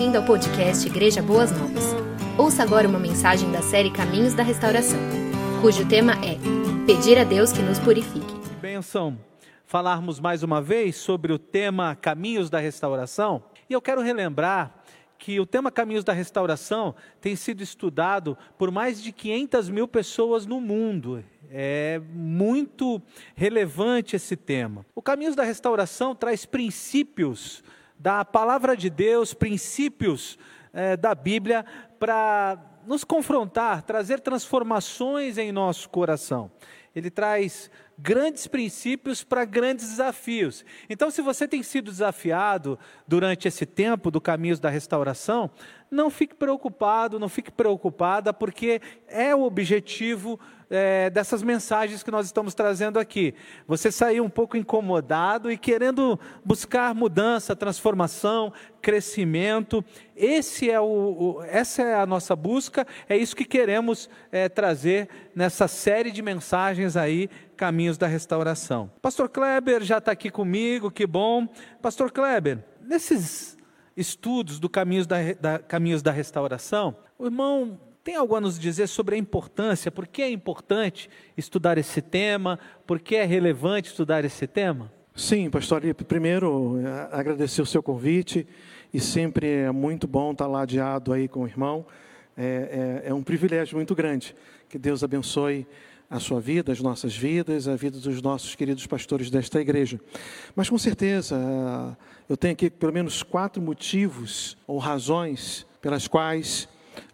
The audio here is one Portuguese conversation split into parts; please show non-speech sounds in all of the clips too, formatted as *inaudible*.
Bem-vindo ao podcast Igreja Boas Novas. Ouça agora uma mensagem da série Caminhos da Restauração, cujo tema é Pedir a Deus que nos purifique. Benção falarmos mais uma vez sobre o tema Caminhos da Restauração. E eu quero relembrar que o tema Caminhos da Restauração tem sido estudado por mais de 500 mil pessoas no mundo. É muito relevante esse tema. O Caminhos da Restauração traz princípios da palavra de Deus, princípios é, da Bíblia para nos confrontar, trazer transformações em nosso coração. Ele traz grandes princípios para grandes desafios. Então, se você tem sido desafiado durante esse tempo do Caminhos da Restauração, não fique preocupado, não fique preocupada, porque é o objetivo é, dessas mensagens que nós estamos trazendo aqui. Você sair um pouco incomodado e querendo buscar mudança, transformação, crescimento. Esse é o, o essa é a nossa busca, é isso que queremos é, trazer nessa série de mensagens aí, Caminhos da Restauração. Pastor Kleber já está aqui comigo, que bom. Pastor Kleber, nesses estudos do Caminhos da, da, Caminhos da Restauração, o irmão tem algo a nos dizer sobre a importância, por que é importante estudar esse tema, por que é relevante estudar esse tema? Sim, pastor, primeiro é, agradecer o seu convite e sempre é muito bom estar ladeado aí com o irmão. É, é, é um privilégio muito grande. Que Deus abençoe a sua vida, as nossas vidas, a vida dos nossos queridos pastores desta igreja. Mas com certeza, eu tenho aqui pelo menos quatro motivos ou razões pelas quais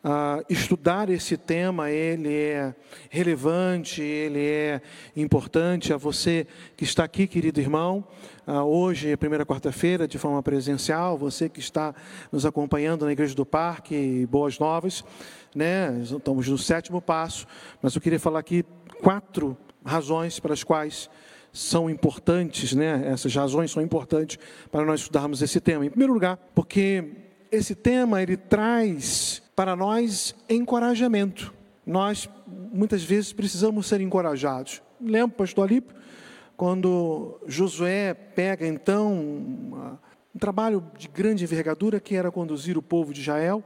Uh, estudar esse tema, ele é relevante, ele é importante a você que está aqui, querido irmão. Uh, hoje primeira quarta-feira, de forma presencial, você que está nos acompanhando na Igreja do Parque, Boas Novas, né? estamos no sétimo passo, mas eu queria falar aqui quatro razões pelas quais são importantes, né? Essas razões são importantes para nós estudarmos esse tema. Em primeiro lugar, porque esse tema ele traz para nós encorajamento. Nós muitas vezes precisamos ser encorajados. Lembra, pastor Alípio, quando Josué pega então um trabalho de grande envergadura que era conduzir o povo de Israel,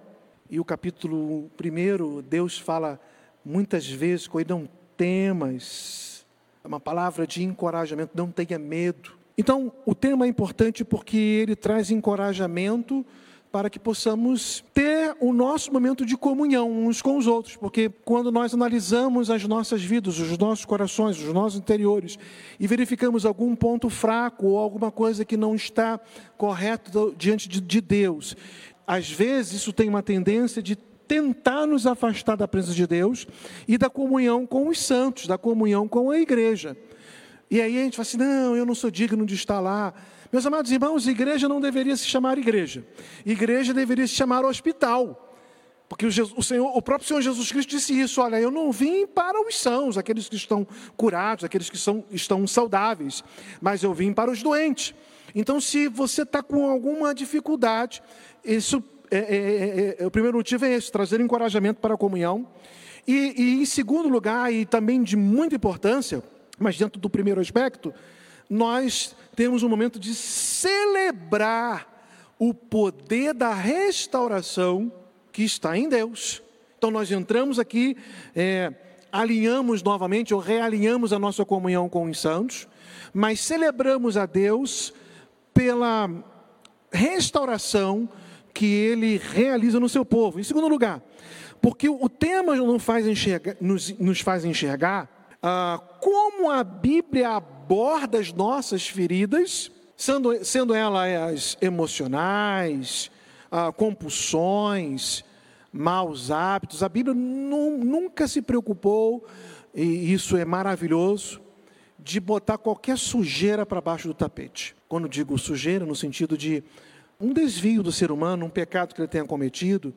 e o capítulo 1, Deus fala muitas vezes com ele, não temas. É uma palavra de encorajamento, não tenha medo. Então, o tema é importante porque ele traz encorajamento para que possamos ter o nosso momento de comunhão uns com os outros, porque quando nós analisamos as nossas vidas, os nossos corações, os nossos interiores, e verificamos algum ponto fraco ou alguma coisa que não está correto diante de Deus, às vezes isso tem uma tendência de tentar nos afastar da presença de Deus e da comunhão com os santos, da comunhão com a igreja. E aí a gente fala assim: não, eu não sou digno de estar lá. Meus amados irmãos, igreja não deveria se chamar igreja, igreja deveria se chamar hospital. Porque o, Jesus, o, Senhor, o próprio Senhor Jesus Cristo disse isso: olha, eu não vim para os sãos, aqueles que estão curados, aqueles que são, estão saudáveis, mas eu vim para os doentes. Então, se você está com alguma dificuldade, isso é, é, é, é, o primeiro motivo é esse, trazer encorajamento para a comunhão. E, e, em segundo lugar, e também de muita importância, mas dentro do primeiro aspecto, nós temos um momento de celebrar o poder da restauração que está em Deus. Então nós entramos aqui, é, alinhamos novamente ou realinhamos a nossa comunhão com os santos, mas celebramos a Deus pela restauração que ele realiza no seu povo. Em segundo lugar, porque o tema nos faz enxergar, nos, nos faz enxergar ah, como a Bíblia aborda as nossas feridas, sendo, sendo elas emocionais, ah, compulsões, maus hábitos. A Bíblia nunca se preocupou, e isso é maravilhoso, de botar qualquer sujeira para baixo do tapete. Quando digo sujeira, no sentido de um desvio do ser humano, um pecado que ele tenha cometido,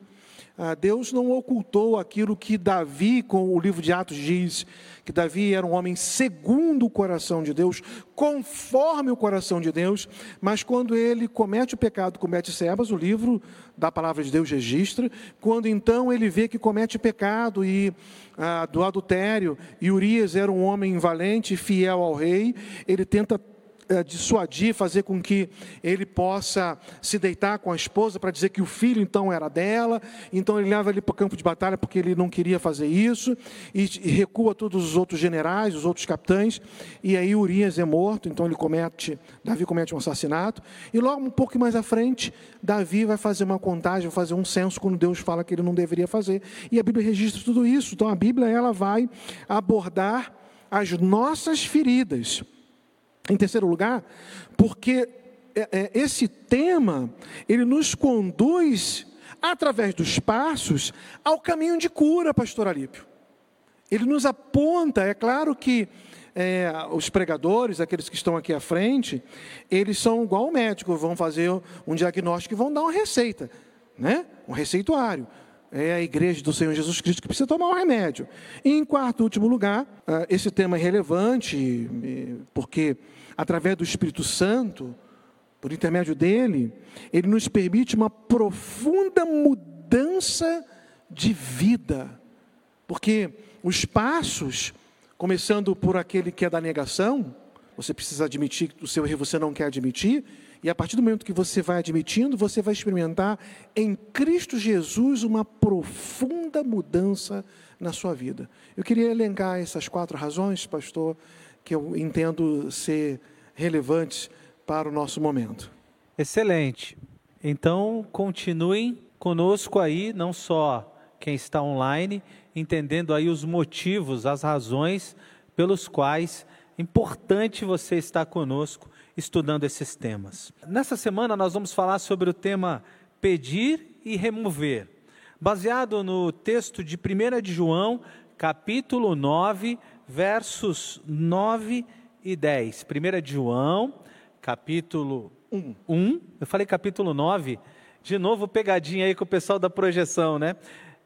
Deus não ocultou aquilo que Davi, com o livro de Atos diz, que Davi era um homem segundo o coração de Deus, conforme o coração de Deus, mas quando ele comete o pecado, comete sebas, o livro da palavra de Deus registra, quando então ele vê que comete pecado e ah, do adultério, e Urias era um homem valente, fiel ao rei, ele tenta dissuadir, fazer com que ele possa se deitar com a esposa para dizer que o filho então era dela. Então ele leva ele para o campo de batalha porque ele não queria fazer isso e, e recua todos os outros generais, os outros capitães. E aí Urias é morto, então ele comete, Davi comete um assassinato. E logo um pouco mais à frente, Davi vai fazer uma contagem, vai fazer um censo quando Deus fala que ele não deveria fazer. E a Bíblia registra tudo isso. Então a Bíblia ela vai abordar as nossas feridas em terceiro lugar, porque é, é, esse tema, ele nos conduz, através dos passos, ao caminho de cura, pastor Alípio. Ele nos aponta, é claro que é, os pregadores, aqueles que estão aqui à frente, eles são igual o médico, vão fazer um diagnóstico e vão dar uma receita, né? um receituário. É a igreja do Senhor Jesus Cristo que precisa tomar um remédio. E em quarto último lugar, ah, esse tema é relevante, porque através do Espírito Santo, por intermédio dele, ele nos permite uma profunda mudança de vida. Porque os passos, começando por aquele que é da negação, você precisa admitir que o seu erro você não quer admitir, e a partir do momento que você vai admitindo, você vai experimentar em Cristo Jesus uma profunda mudança na sua vida. Eu queria elencar essas quatro razões, pastor, que eu entendo ser relevantes para o nosso momento. Excelente. Então, continuem conosco aí, não só quem está online, entendendo aí os motivos, as razões pelos quais é importante você estar conosco estudando esses temas. Nessa semana nós vamos falar sobre o tema pedir e remover, baseado no texto de 1 de João, capítulo 9, versos 9 e 10. 1 de João, capítulo 1. 1. Eu falei capítulo 9. De novo, pegadinha aí com o pessoal da projeção, né?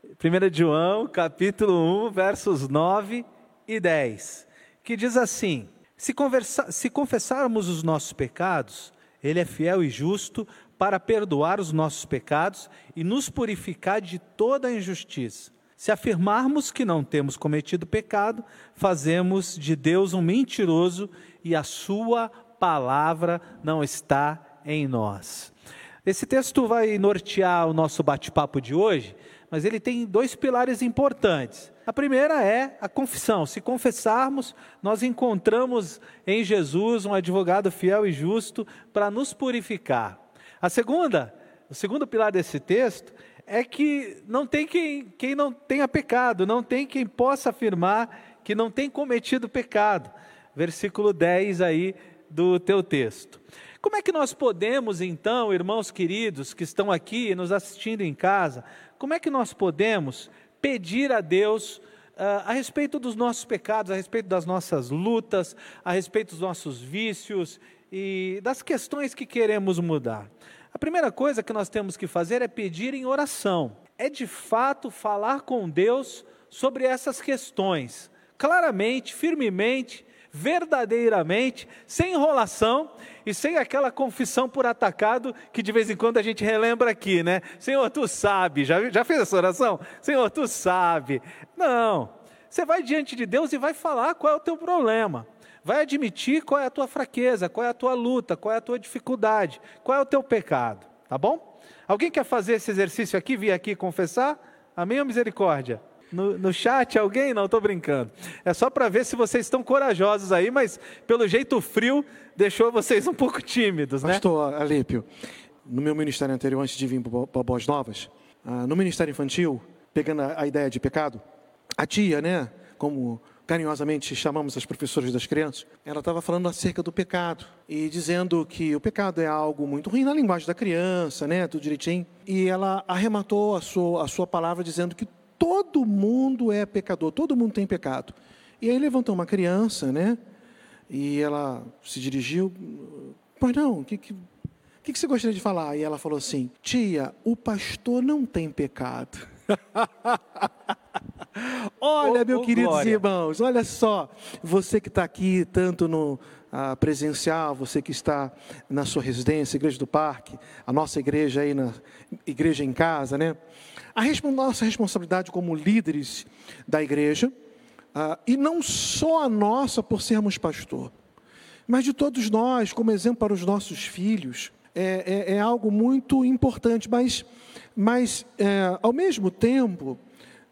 1 de João, capítulo 1, versos 9 e 10. Que diz assim: se, conversa, se confessarmos os nossos pecados, Ele é fiel e justo para perdoar os nossos pecados e nos purificar de toda a injustiça. Se afirmarmos que não temos cometido pecado, fazemos de Deus um mentiroso e a sua palavra não está em nós. Esse texto vai nortear o nosso bate-papo de hoje, mas ele tem dois pilares importantes. A primeira é a confissão. Se confessarmos, nós encontramos em Jesus um advogado fiel e justo para nos purificar. A segunda, o segundo pilar desse texto é que não tem quem, quem não tenha pecado, não tem quem possa afirmar que não tem cometido pecado. Versículo 10 aí do teu texto. Como é que nós podemos, então, irmãos queridos que estão aqui nos assistindo em casa, como é que nós podemos pedir a Deus Uh, a respeito dos nossos pecados, a respeito das nossas lutas, a respeito dos nossos vícios e das questões que queremos mudar. A primeira coisa que nós temos que fazer é pedir em oração. É de fato falar com Deus sobre essas questões, claramente, firmemente, verdadeiramente, sem enrolação e sem aquela confissão por atacado que de vez em quando a gente relembra aqui, né? Senhor, tu sabe, já, já fez essa oração? Senhor, tu sabe. Não, você vai diante de Deus e vai falar qual é o teu problema vai admitir qual é a tua fraqueza, qual é a tua luta, qual é a tua dificuldade, qual é o teu pecado, tá bom? Alguém quer fazer esse exercício aqui, vir aqui confessar? Amém ou misericórdia? No, no chat, alguém? Não, estou brincando. É só para ver se vocês estão corajosos aí, mas pelo jeito frio deixou vocês um pouco tímidos, né? Pastor Alípio, no meu ministério anterior, antes de vir para Boas Novas, ah, no ministério infantil, pegando a ideia de pecado, a tia, né, como carinhosamente chamamos as professoras das crianças, ela estava falando acerca do pecado e dizendo que o pecado é algo muito ruim na linguagem da criança, né, tudo direitinho. E ela arrematou a sua, a sua palavra dizendo que todo mundo é pecador, todo mundo tem pecado. E aí levantou uma criança, né, e ela se dirigiu, pois não, o que, que, que, que você gostaria de falar? E ela falou assim, tia, o pastor não tem pecado. *laughs* olha, meu queridos glória. irmãos, olha só, você que está aqui, tanto no ah, presencial, você que está na sua residência, Igreja do Parque, a nossa igreja aí, na Igreja em Casa, né? A nossa responsabilidade como líderes da igreja, ah, e não só a nossa por sermos pastor, mas de todos nós, como exemplo para os nossos filhos. É, é, é algo muito importante, mas, mas é, ao mesmo tempo,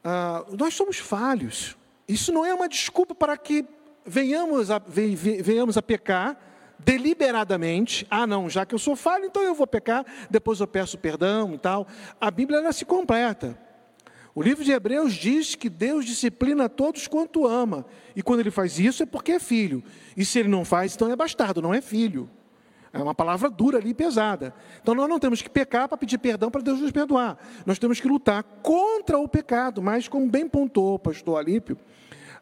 ah, nós somos falhos. Isso não é uma desculpa para que venhamos a, venhamos a pecar deliberadamente. Ah, não, já que eu sou falho, então eu vou pecar, depois eu peço perdão e tal. A Bíblia ela se completa. O livro de Hebreus diz que Deus disciplina todos quanto ama. E quando ele faz isso é porque é filho. E se ele não faz, então é bastardo, não é filho. É uma palavra dura ali, pesada. Então nós não temos que pecar para pedir perdão para Deus nos perdoar. Nós temos que lutar contra o pecado. Mas, como bem pontuou o pastor Alípio,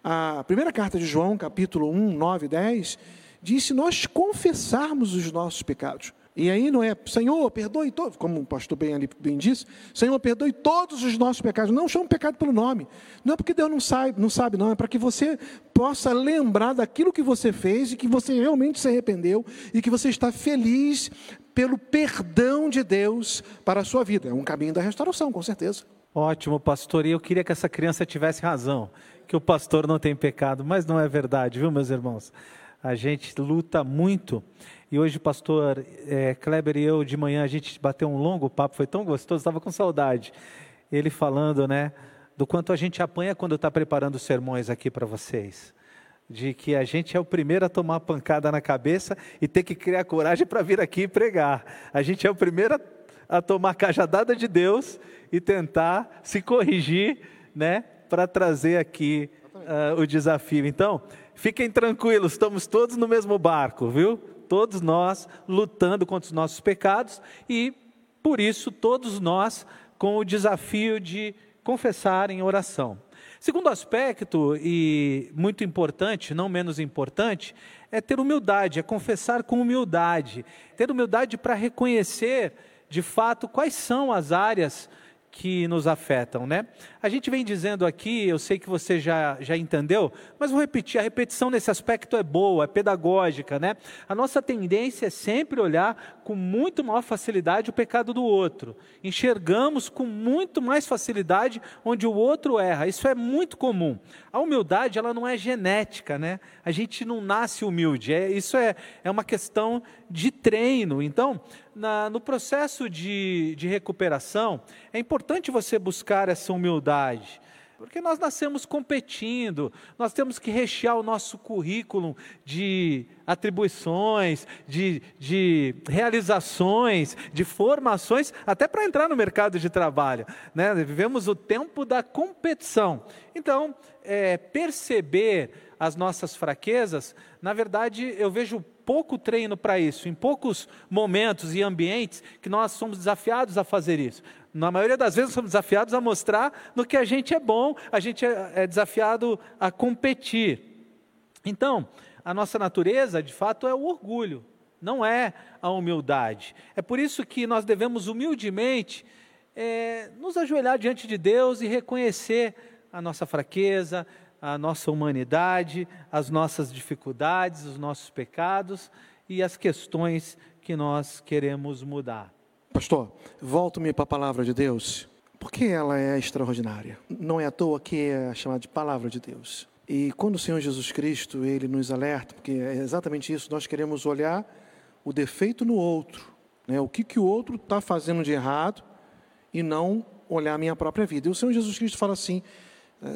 a primeira carta de João, capítulo 1, 9 e 10, diz: se nós confessarmos os nossos pecados, e aí não é, Senhor, perdoe todos, como o pastor bem ali bem disse, Senhor, perdoe todos os nossos pecados. Não chama pecado pelo nome. Não é porque Deus não sabe, não sabe, não, é para que você possa lembrar daquilo que você fez e que você realmente se arrependeu e que você está feliz pelo perdão de Deus para a sua vida. É um caminho da restauração, com certeza. Ótimo, pastor. E eu queria que essa criança tivesse razão, que o pastor não tem pecado, mas não é verdade, viu, meus irmãos? A gente luta muito e hoje o pastor é, Kleber e eu, de manhã, a gente bateu um longo papo, foi tão gostoso, estava com saudade. Ele falando, né, do quanto a gente apanha quando está preparando sermões aqui para vocês. De que a gente é o primeiro a tomar pancada na cabeça e ter que criar coragem para vir aqui e pregar. A gente é o primeiro a, a tomar cajadada de Deus e tentar se corrigir, né, para trazer aqui uh, o desafio. Então, fiquem tranquilos, estamos todos no mesmo barco, viu? todos nós lutando contra os nossos pecados e, por isso, todos nós com o desafio de confessar em oração. Segundo aspecto, e muito importante, não menos importante, é ter humildade, é confessar com humildade. Ter humildade para reconhecer, de fato, quais são as áreas que nos afetam, né? A gente vem dizendo aqui, eu sei que você já, já entendeu, mas vou repetir, a repetição nesse aspecto é boa, é pedagógica, né? A nossa tendência é sempre olhar com muito maior facilidade o pecado do outro. Enxergamos com muito mais facilidade onde o outro erra. Isso é muito comum. A humildade, ela não é genética, né? A gente não nasce humilde. É, isso é, é uma questão de treino. Então, na, no processo de, de recuperação, é importante você buscar essa humildade. Porque nós nascemos competindo, nós temos que rechear o nosso currículo de atribuições, de, de realizações, de formações, até para entrar no mercado de trabalho. Né? Vivemos o tempo da competição. Então, é, perceber as nossas fraquezas, na verdade, eu vejo pouco treino para isso, em poucos momentos e ambientes que nós somos desafiados a fazer isso. Na maioria das vezes somos desafiados a mostrar no que a gente é bom, a gente é, é desafiado a competir. Então, a nossa natureza, de fato, é o orgulho, não é a humildade. É por isso que nós devemos humildemente é, nos ajoelhar diante de Deus e reconhecer a nossa fraqueza, a nossa humanidade, as nossas dificuldades, os nossos pecados e as questões que nós queremos mudar. Pastor, volto-me para a palavra de Deus, porque ela é extraordinária. Não é à toa que é chamada de palavra de Deus. E quando o Senhor Jesus Cristo, ele nos alerta, porque é exatamente isso, nós queremos olhar o defeito no outro, né? o que, que o outro está fazendo de errado, e não olhar a minha própria vida. E o Senhor Jesus Cristo fala assim: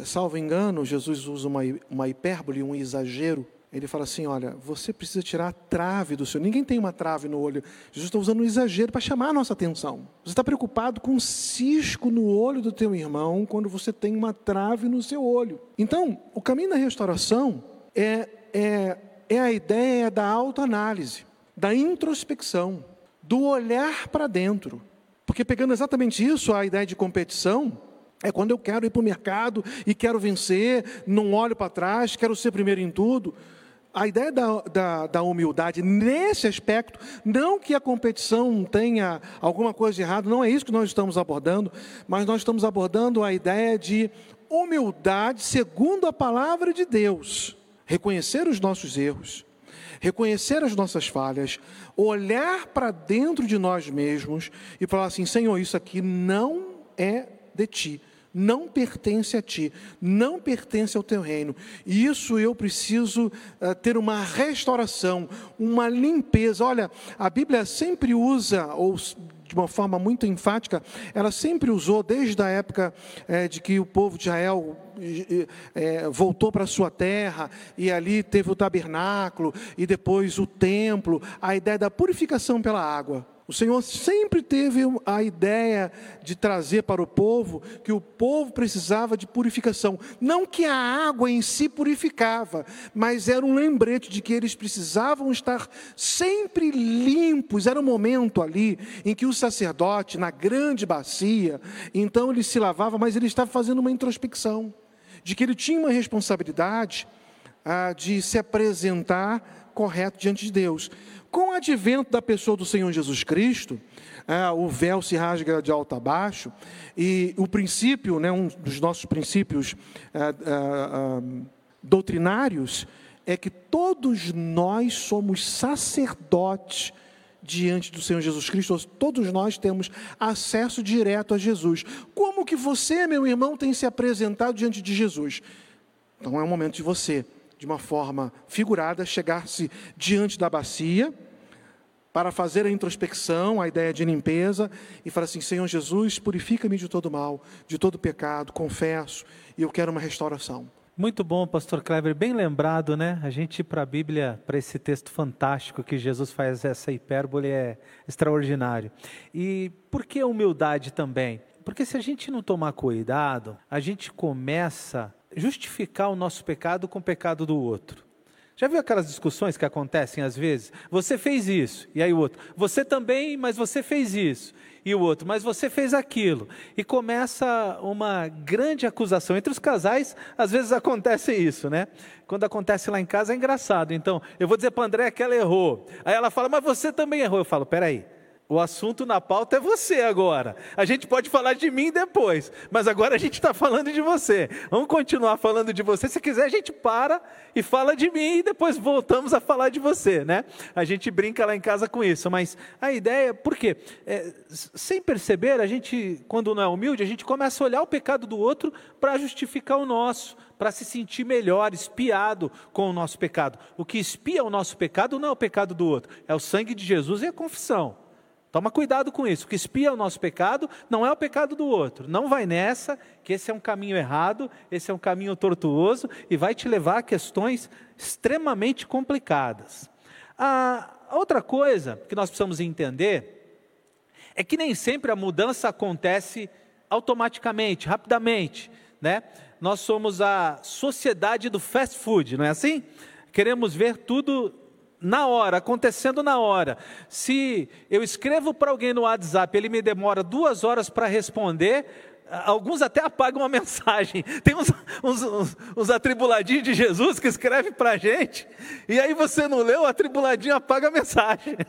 salvo engano, Jesus usa uma, uma hipérbole, um exagero. Ele fala assim: olha, você precisa tirar a trave do seu. Ninguém tem uma trave no olho. Jesus está usando um exagero para chamar a nossa atenção. Você está preocupado com um cisco no olho do teu irmão quando você tem uma trave no seu olho. Então, o caminho da restauração é, é, é a ideia da autoanálise, da introspecção, do olhar para dentro. Porque pegando exatamente isso, a ideia de competição, é quando eu quero ir para o mercado e quero vencer, não olho para trás, quero ser primeiro em tudo. A ideia da, da, da, humildade nesse aspecto, não que a competição tenha alguma coisa de errado, não é isso que nós estamos abordando, mas nós estamos abordando a ideia de humildade segundo a palavra de Deus. Reconhecer os nossos erros, reconhecer as nossas falhas, olhar para dentro de nós mesmos e falar assim: Senhor, isso aqui não é de ti não pertence a ti, não pertence ao teu reino. E isso eu preciso uh, ter uma restauração, uma limpeza. Olha, a Bíblia sempre usa, ou de uma forma muito enfática, ela sempre usou, desde a época é, de que o povo de Israel é, voltou para a sua terra, e ali teve o tabernáculo, e depois o templo, a ideia da purificação pela água. O Senhor sempre teve a ideia de trazer para o povo que o povo precisava de purificação. Não que a água em si purificava, mas era um lembrete de que eles precisavam estar sempre limpos. Era um momento ali em que o sacerdote, na grande bacia, então ele se lavava, mas ele estava fazendo uma introspecção, de que ele tinha uma responsabilidade ah, de se apresentar correto diante de Deus. Com o advento da pessoa do Senhor Jesus Cristo, é, o véu se rasga de alto a baixo, e o princípio, né, um dos nossos princípios é, é, doutrinários, é que todos nós somos sacerdotes diante do Senhor Jesus Cristo, todos nós temos acesso direto a Jesus. Como que você, meu irmão, tem se apresentado diante de Jesus? Então é o momento de você de uma forma figurada, chegar-se diante da bacia para fazer a introspecção, a ideia de limpeza, e falar assim: Senhor Jesus, purifica-me de todo mal, de todo pecado, confesso, e eu quero uma restauração. Muito bom, pastor Kleber, bem lembrado, né? A gente ir para a Bíblia, para esse texto fantástico que Jesus faz essa hipérbole é extraordinário. E por que humildade também? Porque se a gente não tomar cuidado, a gente começa justificar o nosso pecado com o pecado do outro. Já viu aquelas discussões que acontecem às vezes? Você fez isso, e aí o outro. Você também, mas você fez isso. E o outro, mas você fez aquilo. E começa uma grande acusação. Entre os casais, às vezes acontece isso, né? Quando acontece lá em casa é engraçado. Então, eu vou dizer para André que ela errou. Aí ela fala, mas você também errou. Eu falo, peraí. O assunto na pauta é você agora. A gente pode falar de mim depois, mas agora a gente está falando de você. Vamos continuar falando de você. Se quiser, a gente para e fala de mim e depois voltamos a falar de você, né? A gente brinca lá em casa com isso, mas a ideia, por quê? É, sem perceber, a gente, quando não é humilde, a gente começa a olhar o pecado do outro para justificar o nosso para se sentir melhor, espiado com o nosso pecado. O que espia o nosso pecado não é o pecado do outro, é o sangue de Jesus e a confissão. Toma cuidado com isso. O que espia o nosso pecado não é o pecado do outro. Não vai nessa, que esse é um caminho errado, esse é um caminho tortuoso e vai te levar a questões extremamente complicadas. A outra coisa que nós precisamos entender é que nem sempre a mudança acontece automaticamente, rapidamente, né? Nós somos a sociedade do fast food, não é assim? Queremos ver tudo na hora, acontecendo na hora. Se eu escrevo para alguém no WhatsApp, ele me demora duas horas para responder, alguns até apagam a *laughs* mensagem. Tem uns, uns, uns, uns atribuladinhos de Jesus que escreve para a gente, e aí você não leu, o atribuladinho apaga a mensagem. *laughs*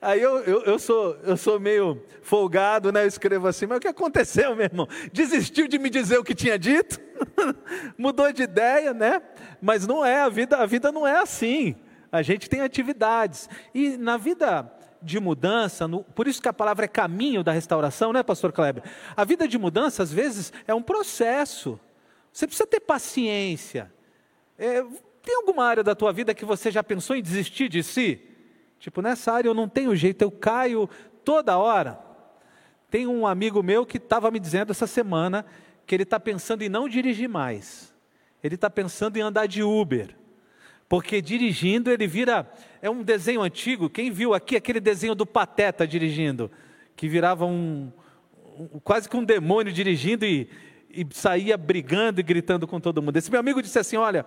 Aí eu, eu, eu, sou, eu sou meio folgado, né? Eu escrevo assim, mas o que aconteceu, meu irmão? Desistiu de me dizer o que tinha dito? *laughs* Mudou de ideia, né? Mas não é, a vida, a vida não é assim a gente tem atividades. E na vida de mudança, no, por isso que a palavra é caminho da restauração, né, pastor Kleber? A vida de mudança, às vezes, é um processo. Você precisa ter paciência. É, tem alguma área da tua vida que você já pensou em desistir de si? Tipo, nessa área eu não tenho jeito, eu caio toda hora. Tem um amigo meu que estava me dizendo essa semana que ele está pensando em não dirigir mais. Ele está pensando em andar de Uber porque dirigindo ele vira. É um desenho antigo, quem viu aqui aquele desenho do Pateta dirigindo, que virava um. um quase que um demônio dirigindo e, e saía brigando e gritando com todo mundo. Esse meu amigo disse assim: Olha,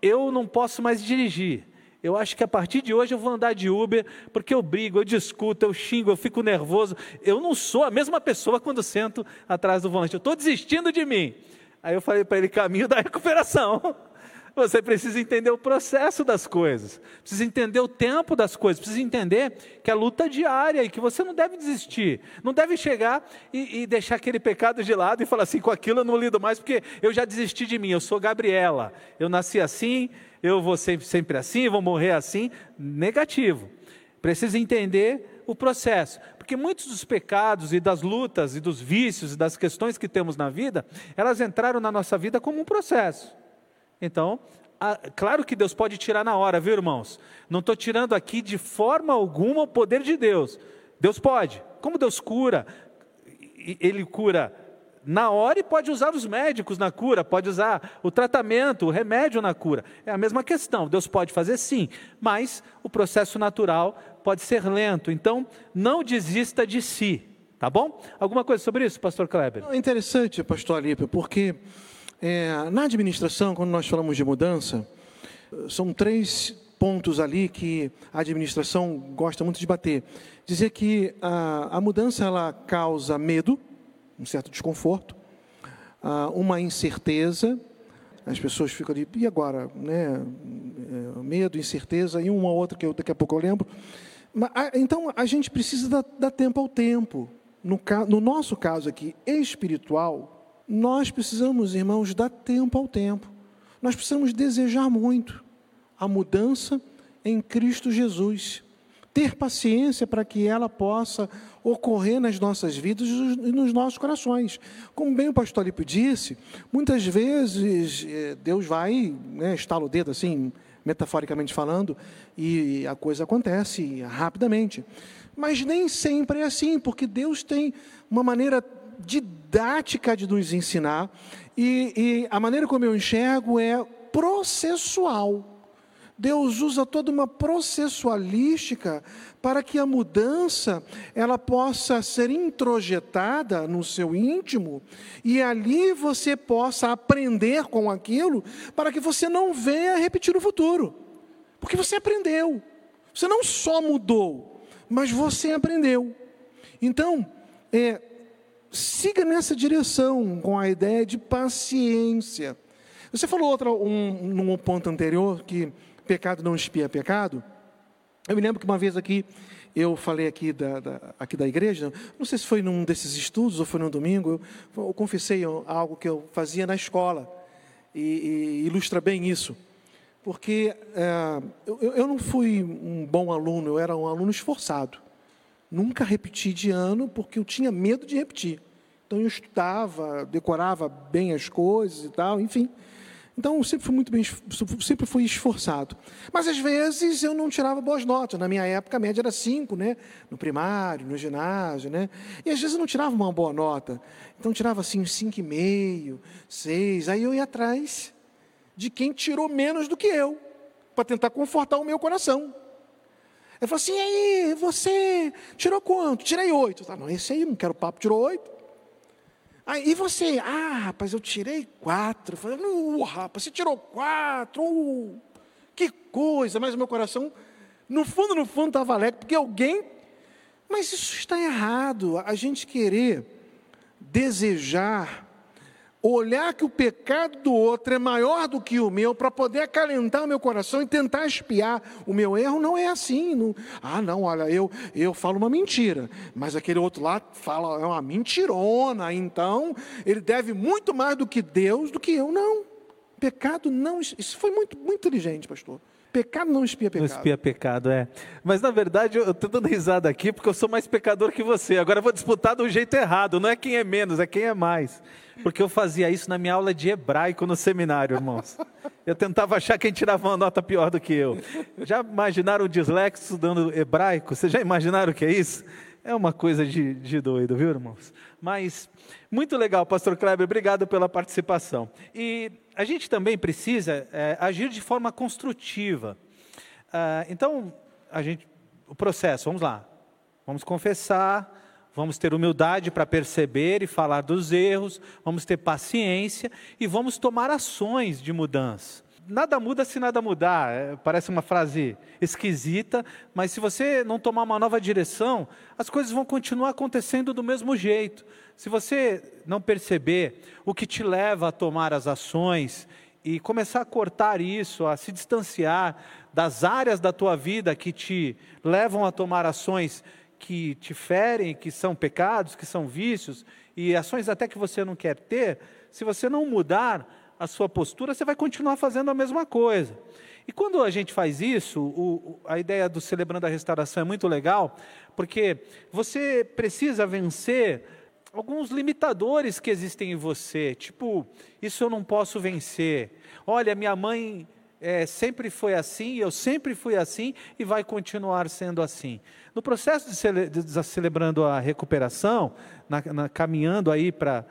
eu não posso mais dirigir. Eu acho que a partir de hoje eu vou andar de Uber, porque eu brigo, eu discuto, eu xingo, eu fico nervoso. Eu não sou a mesma pessoa quando sento atrás do volante. Eu estou desistindo de mim. Aí eu falei para ele: caminho da recuperação. *laughs* Você precisa entender o processo das coisas, precisa entender o tempo das coisas, precisa entender que a luta é diária e que você não deve desistir, não deve chegar e, e deixar aquele pecado de lado e falar assim: com aquilo eu não lido mais porque eu já desisti de mim, eu sou Gabriela, eu nasci assim, eu vou sempre, sempre assim, vou morrer assim. Negativo. Precisa entender o processo. Porque muitos dos pecados e das lutas e dos vícios e das questões que temos na vida, elas entraram na nossa vida como um processo. Então, claro que Deus pode tirar na hora, viu, irmãos? Não estou tirando aqui de forma alguma o poder de Deus. Deus pode. Como Deus cura? Ele cura na hora e pode usar os médicos na cura, pode usar o tratamento, o remédio na cura. É a mesma questão. Deus pode fazer sim, mas o processo natural pode ser lento. Então, não desista de si, tá bom? Alguma coisa sobre isso, pastor Kleber? É interessante, pastor Alípio, porque é, na administração, quando nós falamos de mudança, são três pontos ali que a administração gosta muito de bater. Dizer que a, a mudança ela causa medo, um certo desconforto, uma incerteza, as pessoas ficam ali, e agora? Né? É, medo, incerteza, e uma outra que eu, daqui a pouco eu lembro. Então, a gente precisa dar, dar tempo ao tempo. No, no nosso caso aqui, espiritual, nós precisamos, irmãos, dar tempo ao tempo. Nós precisamos desejar muito a mudança em Cristo Jesus. Ter paciência para que ela possa ocorrer nas nossas vidas e nos nossos corações. Como bem o pastor Lipe disse, muitas vezes eh, Deus vai, né, estala o dedo assim, metaforicamente falando, e a coisa acontece rapidamente. Mas nem sempre é assim, porque Deus tem uma maneira didática de nos ensinar, e, e a maneira como eu enxergo é processual. Deus usa toda uma processualística para que a mudança ela possa ser introjetada no seu íntimo e ali você possa aprender com aquilo para que você não venha repetir o futuro. Porque você aprendeu. Você não só mudou, mas você aprendeu. Então, é, siga nessa direção com a ideia de paciência. Você falou outra, um, num ponto anterior que pecado não espia pecado. Eu me lembro que uma vez aqui, eu falei aqui da, da, aqui da igreja, não sei se foi num desses estudos ou foi num domingo, eu, eu confessei algo que eu fazia na escola, e, e ilustra bem isso. Porque é, eu, eu não fui um bom aluno, eu era um aluno esforçado. Nunca repeti de ano porque eu tinha medo de repetir. Então eu estudava, decorava bem as coisas e tal, enfim. Então, sempre fui muito bem, sempre fui esforçado. Mas, às vezes, eu não tirava boas notas. Na minha época, a média era cinco, né? No primário, no ginásio, né? E, às vezes, eu não tirava uma boa nota. Então, eu tirava, assim, cinco e meio, seis. Aí, eu ia atrás de quem tirou menos do que eu, para tentar confortar o meu coração. Eu falei assim, e aí, você tirou quanto? Tirei oito. Tá, não, esse aí, não quero papo, tirou oito. Aí, e você? Ah, rapaz, eu tirei quatro. Eu falei, uh, rapaz, você tirou quatro. Uh, que coisa. Mas o meu coração, no fundo, no fundo, estava alegre, porque alguém. Mas isso está errado. A gente querer desejar olhar que o pecado do outro é maior do que o meu, para poder acalentar o meu coração e tentar espiar o meu erro, não é assim. Não, ah, não, olha, eu, eu falo uma mentira, mas aquele outro lá fala é uma mentirona, então ele deve muito mais do que Deus do que eu. Não. Pecado não. Isso foi muito, muito inteligente, pastor. Pecado não espia pecado. Não espia pecado, é. Mas na verdade eu estou dando risada aqui porque eu sou mais pecador que você. Agora eu vou disputar do jeito errado. Não é quem é menos, é quem é mais. Porque eu fazia isso na minha aula de hebraico no seminário, irmãos. Eu tentava achar quem tirava uma nota pior do que eu. Já imaginaram o dislexo estudando hebraico? Vocês já imaginaram o que é isso? É uma coisa de, de doido, viu, irmãos? Mas, muito legal, Pastor Kleber, obrigado pela participação. E a gente também precisa é, agir de forma construtiva. Ah, então, a gente, o processo, vamos lá. Vamos confessar, Vamos ter humildade para perceber e falar dos erros, vamos ter paciência e vamos tomar ações de mudança. Nada muda se nada mudar. É, parece uma frase esquisita, mas se você não tomar uma nova direção, as coisas vão continuar acontecendo do mesmo jeito. Se você não perceber o que te leva a tomar as ações e começar a cortar isso, a se distanciar das áreas da tua vida que te levam a tomar ações que te ferem, que são pecados, que são vícios e ações até que você não quer ter, se você não mudar a sua postura, você vai continuar fazendo a mesma coisa. E quando a gente faz isso, o, a ideia do celebrando a restauração é muito legal, porque você precisa vencer alguns limitadores que existem em você, tipo, isso eu não posso vencer. Olha, minha mãe é, sempre foi assim, eu sempre fui assim e vai continuar sendo assim. No processo de, cele, de celebrando a recuperação, na, na, caminhando aí para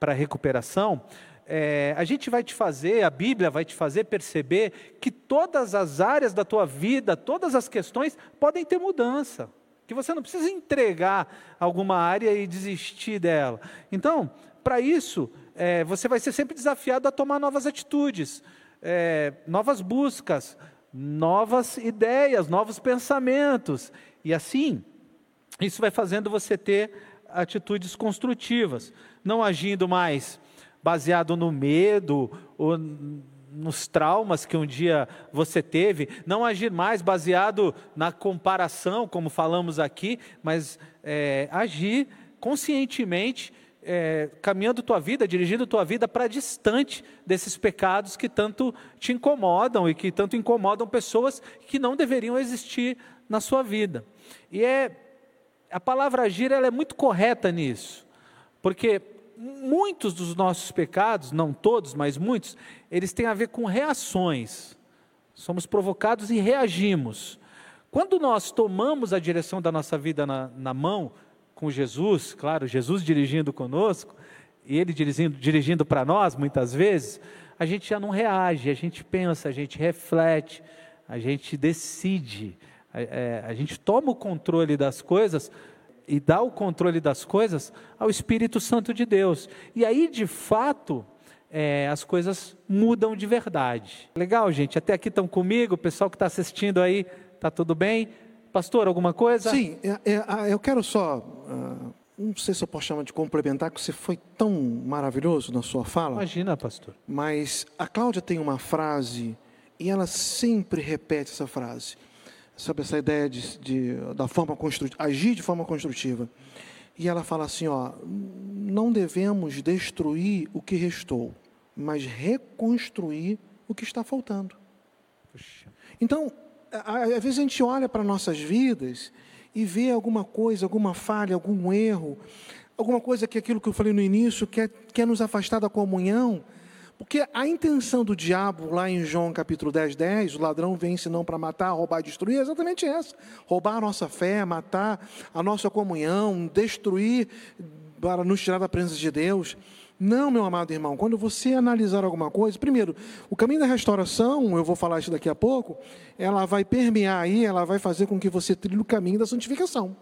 a recuperação, é, a gente vai te fazer, a Bíblia vai te fazer perceber que todas as áreas da tua vida, todas as questões podem ter mudança. Que você não precisa entregar alguma área e desistir dela. Então, para isso, é, você vai ser sempre desafiado a tomar novas atitudes, é, novas buscas, novas ideias, novos pensamentos. E assim, isso vai fazendo você ter atitudes construtivas, não agindo mais baseado no medo ou nos traumas que um dia você teve, não agir mais baseado na comparação, como falamos aqui, mas é, agir conscientemente, é, caminhando tua vida, dirigindo tua vida para distante desses pecados que tanto te incomodam e que tanto incomodam pessoas que não deveriam existir na sua vida. E é a palavra agir ela é muito correta nisso, porque muitos dos nossos pecados, não todos, mas muitos, eles têm a ver com reações. Somos provocados e reagimos. Quando nós tomamos a direção da nossa vida na, na mão, com Jesus, claro, Jesus dirigindo conosco, e Ele dirigindo, dirigindo para nós, muitas vezes, a gente já não reage, a gente pensa, a gente reflete, a gente decide, a, é, a gente toma o controle das coisas e dá o controle das coisas ao Espírito Santo de Deus. E aí, de fato, é, as coisas mudam de verdade. Legal, gente? Até aqui estão comigo, o pessoal que está assistindo aí, está tudo bem? Pastor, alguma coisa? Sim, é, é, ah, eu quero só. Uh, não sei se eu posso chamar de complementar, que você foi tão maravilhoso na sua fala. Imagina, pastor. Mas a Cláudia tem uma frase, e ela sempre repete essa frase sobre essa ideia de, de, da forma construtiva, agir de forma construtiva. E ela fala assim, ó, não devemos destruir o que restou, mas reconstruir o que está faltando. Puxa. Então, às vezes a gente olha para nossas vidas e vê alguma coisa, alguma falha, algum erro, alguma coisa que aquilo que eu falei no início quer, quer nos afastar da comunhão, porque a intenção do diabo, lá em João capítulo 10, 10, o ladrão vem senão para matar, roubar e destruir, é exatamente essa: roubar a nossa fé, matar a nossa comunhão, destruir para nos tirar da presença de Deus. Não, meu amado irmão, quando você analisar alguma coisa, primeiro, o caminho da restauração, eu vou falar isso daqui a pouco, ela vai permear aí, ela vai fazer com que você trilhe o caminho da santificação.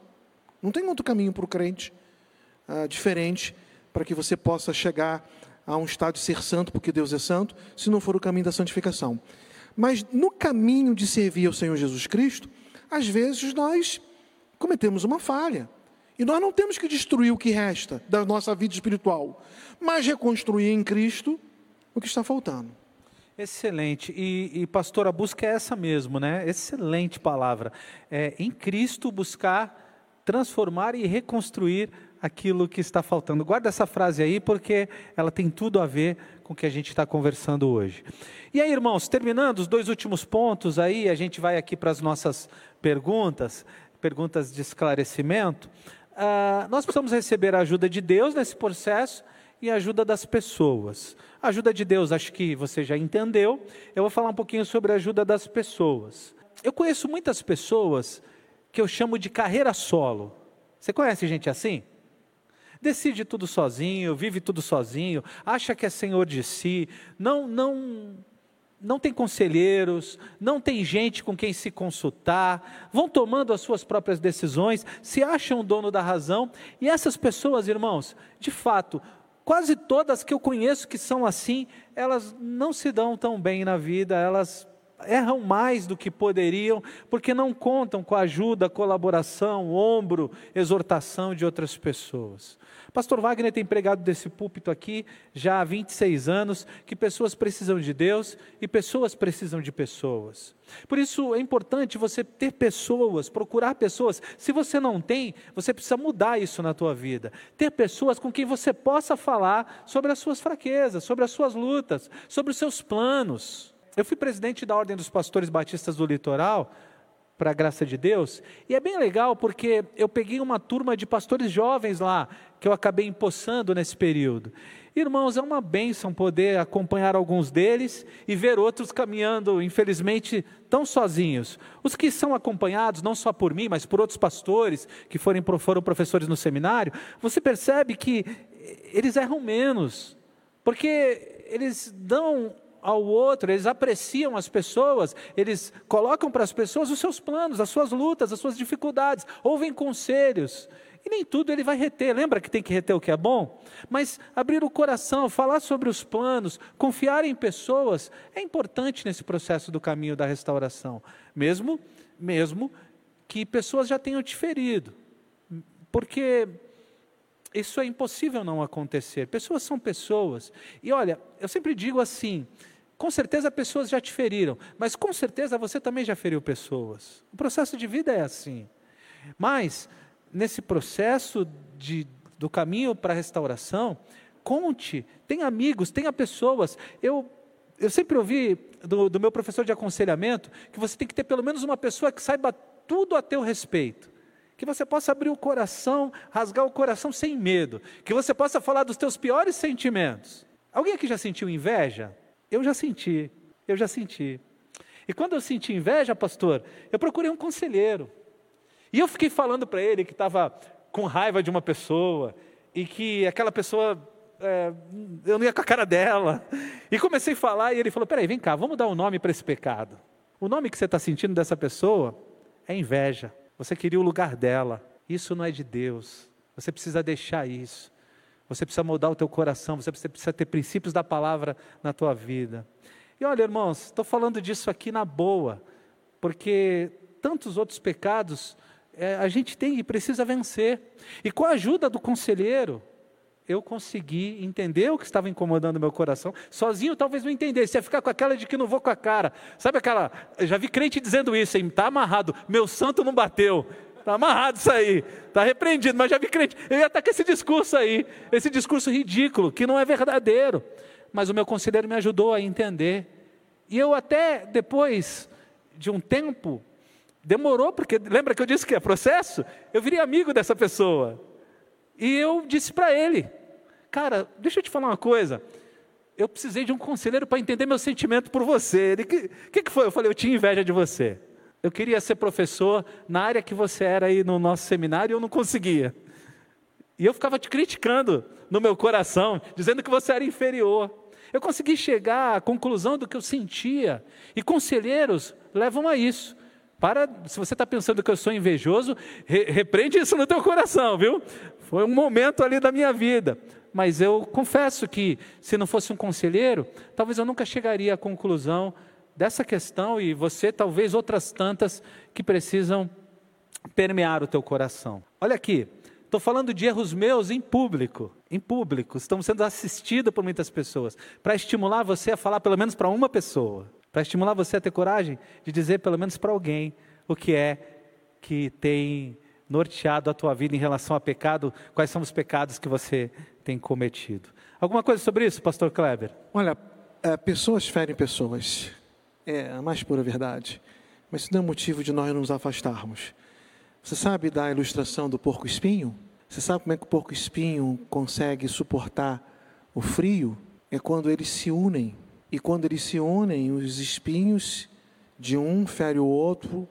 Não tem outro caminho para o crente uh, diferente para que você possa chegar a um estado de ser santo, porque Deus é santo, se não for o caminho da santificação. Mas no caminho de servir ao Senhor Jesus Cristo, às vezes nós cometemos uma falha. E nós não temos que destruir o que resta da nossa vida espiritual, mas reconstruir em Cristo o que está faltando. Excelente. E, e pastor, a busca é essa mesmo, né? Excelente palavra. É, em Cristo buscar transformar e reconstruir aquilo que está faltando. Guarda essa frase aí, porque ela tem tudo a ver com o que a gente está conversando hoje. E aí, irmãos, terminando os dois últimos pontos aí, a gente vai aqui para as nossas perguntas, perguntas de esclarecimento. Uh, nós precisamos receber a ajuda de Deus nesse processo e a ajuda das pessoas. A ajuda de Deus, acho que você já entendeu. Eu vou falar um pouquinho sobre a ajuda das pessoas. Eu conheço muitas pessoas que eu chamo de carreira solo. Você conhece gente assim? Decide tudo sozinho, vive tudo sozinho, acha que é senhor de si, não, não, não tem conselheiros, não tem gente com quem se consultar, vão tomando as suas próprias decisões, se acham dono da razão, e essas pessoas, irmãos, de fato, quase todas que eu conheço que são assim, elas não se dão tão bem na vida, elas erram mais do que poderiam, porque não contam com a ajuda, colaboração, ombro, exortação de outras pessoas. Pastor Wagner tem pregado desse púlpito aqui já há 26 anos que pessoas precisam de Deus e pessoas precisam de pessoas. Por isso é importante você ter pessoas, procurar pessoas. Se você não tem, você precisa mudar isso na tua vida. Ter pessoas com quem você possa falar sobre as suas fraquezas, sobre as suas lutas, sobre os seus planos. Eu fui presidente da Ordem dos Pastores Batistas do Litoral, para a graça de Deus, e é bem legal porque eu peguei uma turma de pastores jovens lá, que eu acabei empossando nesse período. Irmãos, é uma bênção poder acompanhar alguns deles e ver outros caminhando, infelizmente, tão sozinhos. Os que são acompanhados, não só por mim, mas por outros pastores que foram, foram professores no seminário, você percebe que eles erram menos, porque eles dão ao outro, eles apreciam as pessoas, eles colocam para as pessoas os seus planos, as suas lutas, as suas dificuldades, ouvem conselhos. E nem tudo ele vai reter. Lembra que tem que reter o que é bom? Mas abrir o coração, falar sobre os planos, confiar em pessoas, é importante nesse processo do caminho da restauração. Mesmo, mesmo que pessoas já tenham te ferido. Porque isso é impossível não acontecer. Pessoas são pessoas. E olha, eu sempre digo assim: com certeza pessoas já te feriram, mas com certeza você também já feriu pessoas. O processo de vida é assim. Mas, nesse processo de, do caminho para a restauração, conte, tenha amigos, tenha pessoas. Eu, eu sempre ouvi do, do meu professor de aconselhamento que você tem que ter pelo menos uma pessoa que saiba tudo a teu respeito que você possa abrir o coração, rasgar o coração sem medo, que você possa falar dos teus piores sentimentos. Alguém aqui já sentiu inveja? Eu já senti, eu já senti. E quando eu senti inveja, pastor, eu procurei um conselheiro. E eu fiquei falando para ele que estava com raiva de uma pessoa e que aquela pessoa, é, eu não ia com a cara dela. E comecei a falar e ele falou: peraí, vem cá, vamos dar um nome para esse pecado. O nome que você está sentindo dessa pessoa é inveja. Você queria o lugar dela. Isso não é de Deus. Você precisa deixar isso. Você precisa mudar o teu coração, você precisa ter princípios da palavra na tua vida. E olha, irmãos, estou falando disso aqui na boa, porque tantos outros pecados é, a gente tem e precisa vencer. E com a ajuda do conselheiro, eu consegui entender o que estava incomodando meu coração. Sozinho talvez não entendesse, ia ficar com aquela de que não vou com a cara. Sabe aquela, já vi crente dizendo isso, está amarrado, meu santo não bateu. Está amarrado isso aí. Está repreendido, mas já vi crente. Eu ia estar com esse discurso aí, esse discurso ridículo, que não é verdadeiro. Mas o meu conselheiro me ajudou a entender. E eu até depois de um tempo, demorou, porque lembra que eu disse que é processo? Eu virei amigo dessa pessoa. E eu disse para ele, cara, deixa eu te falar uma coisa. Eu precisei de um conselheiro para entender meu sentimento por você. Ele, o que, que, que foi? Eu falei, eu tinha inveja de você. Eu queria ser professor na área que você era aí no nosso seminário e eu não conseguia. E eu ficava te criticando no meu coração, dizendo que você era inferior. Eu consegui chegar à conclusão do que eu sentia. E conselheiros levam a isso. Para, se você está pensando que eu sou invejoso, re, repreende isso no teu coração, viu? Foi um momento ali da minha vida. Mas eu confesso que, se não fosse um conselheiro, talvez eu nunca chegaria à conclusão dessa questão e você talvez outras tantas que precisam permear o teu coração. Olha aqui, estou falando de erros meus em público, em público, estamos sendo assistidos por muitas pessoas, para estimular você a falar pelo menos para uma pessoa, para estimular você a ter coragem de dizer pelo menos para alguém o que é que tem norteado a tua vida em relação a pecado, quais são os pecados que você tem cometido. Alguma coisa sobre isso, pastor Kleber? Olha, é, pessoas ferem pessoas. É a mais pura verdade. Mas isso não é motivo de nós nos afastarmos. Você sabe da ilustração do porco-espinho? Você sabe como é que o porco-espinho consegue suportar o frio? É quando eles se unem. E quando eles se unem, os espinhos de um ferem o outro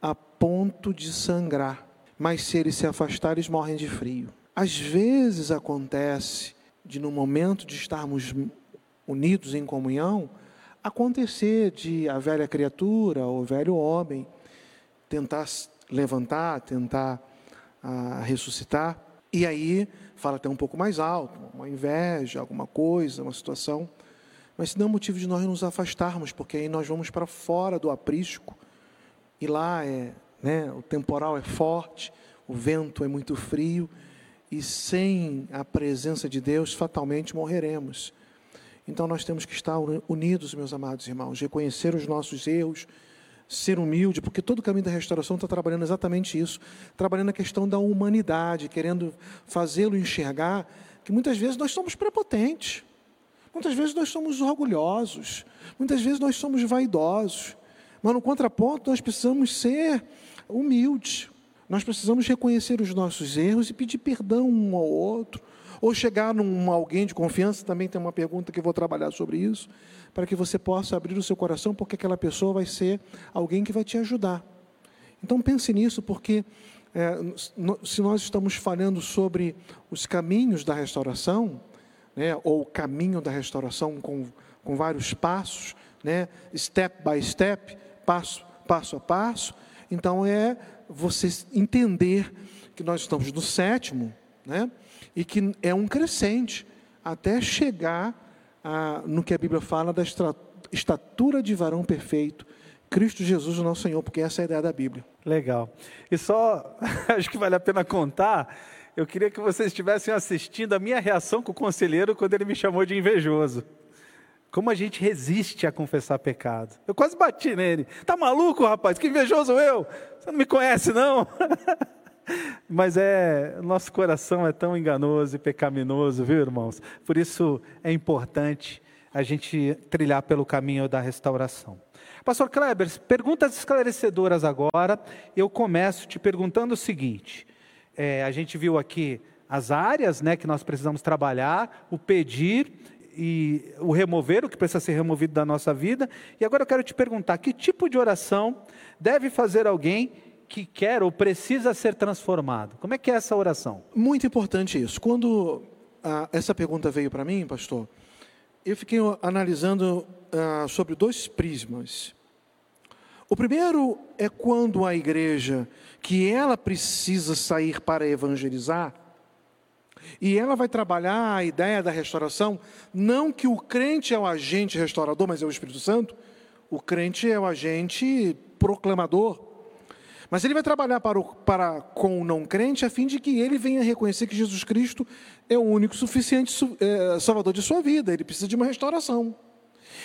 a ponto de sangrar. Mas se eles se afastarem, eles morrem de frio. Às vezes acontece de, no momento de estarmos unidos em comunhão, acontecer de a velha criatura, o velho homem, tentar levantar, tentar ah, ressuscitar, e aí fala até um pouco mais alto, uma inveja, alguma coisa, uma situação, mas não é motivo de nós nos afastarmos, porque aí nós vamos para fora do aprisco, e lá é, né, o temporal é forte, o vento é muito frio, e sem a presença de Deus, fatalmente morreremos. Então nós temos que estar unidos, meus amados irmãos, reconhecer os nossos erros, ser humilde, porque todo o caminho da restauração está trabalhando exatamente isso, trabalhando a questão da humanidade, querendo fazê-lo enxergar que muitas vezes nós somos prepotentes. Muitas vezes nós somos orgulhosos, muitas vezes nós somos vaidosos, mas no contraponto nós precisamos ser humildes, nós precisamos reconhecer os nossos erros e pedir perdão um ao outro, ou chegar num alguém de confiança, também tem uma pergunta que eu vou trabalhar sobre isso, para que você possa abrir o seu coração, porque aquela pessoa vai ser alguém que vai te ajudar. Então pense nisso, porque é, se nós estamos falando sobre os caminhos da restauração, né, ou o caminho da restauração com, com vários passos, né, step by step, passo, passo a passo, então é você entender que nós estamos no sétimo, né, e que é um crescente até chegar a, no que a Bíblia fala da estatura de varão perfeito, Cristo Jesus, o nosso Senhor, porque essa é a ideia da Bíblia. Legal. E só, *laughs* acho que vale a pena contar, eu queria que vocês estivessem assistindo a minha reação com o conselheiro quando ele me chamou de invejoso. Como a gente resiste a confessar pecado. Eu quase bati nele. Tá maluco, rapaz? Que invejoso eu! Você não me conhece, não? *laughs* Mas é, nosso coração é tão enganoso e pecaminoso, viu, irmãos? Por isso é importante a gente trilhar pelo caminho da restauração. Pastor Kleber, perguntas esclarecedoras agora. Eu começo te perguntando o seguinte: é, a gente viu aqui as áreas né, que nós precisamos trabalhar, o pedir e o remover, o que precisa ser removido da nossa vida. E agora eu quero te perguntar: que tipo de oração deve fazer alguém que quer ou precisa ser transformado? Como é que é essa oração? Muito importante isso. Quando ah, essa pergunta veio para mim, pastor, eu fiquei analisando ah, sobre dois prismas. O primeiro é quando a igreja, que ela precisa sair para evangelizar, e ela vai trabalhar a ideia da restauração, não que o crente é o agente restaurador, mas é o Espírito Santo, o crente é o agente proclamador. Mas ele vai trabalhar para, o, para com o não crente a fim de que ele venha reconhecer que Jesus Cristo é o único suficiente é, salvador de sua vida, ele precisa de uma restauração.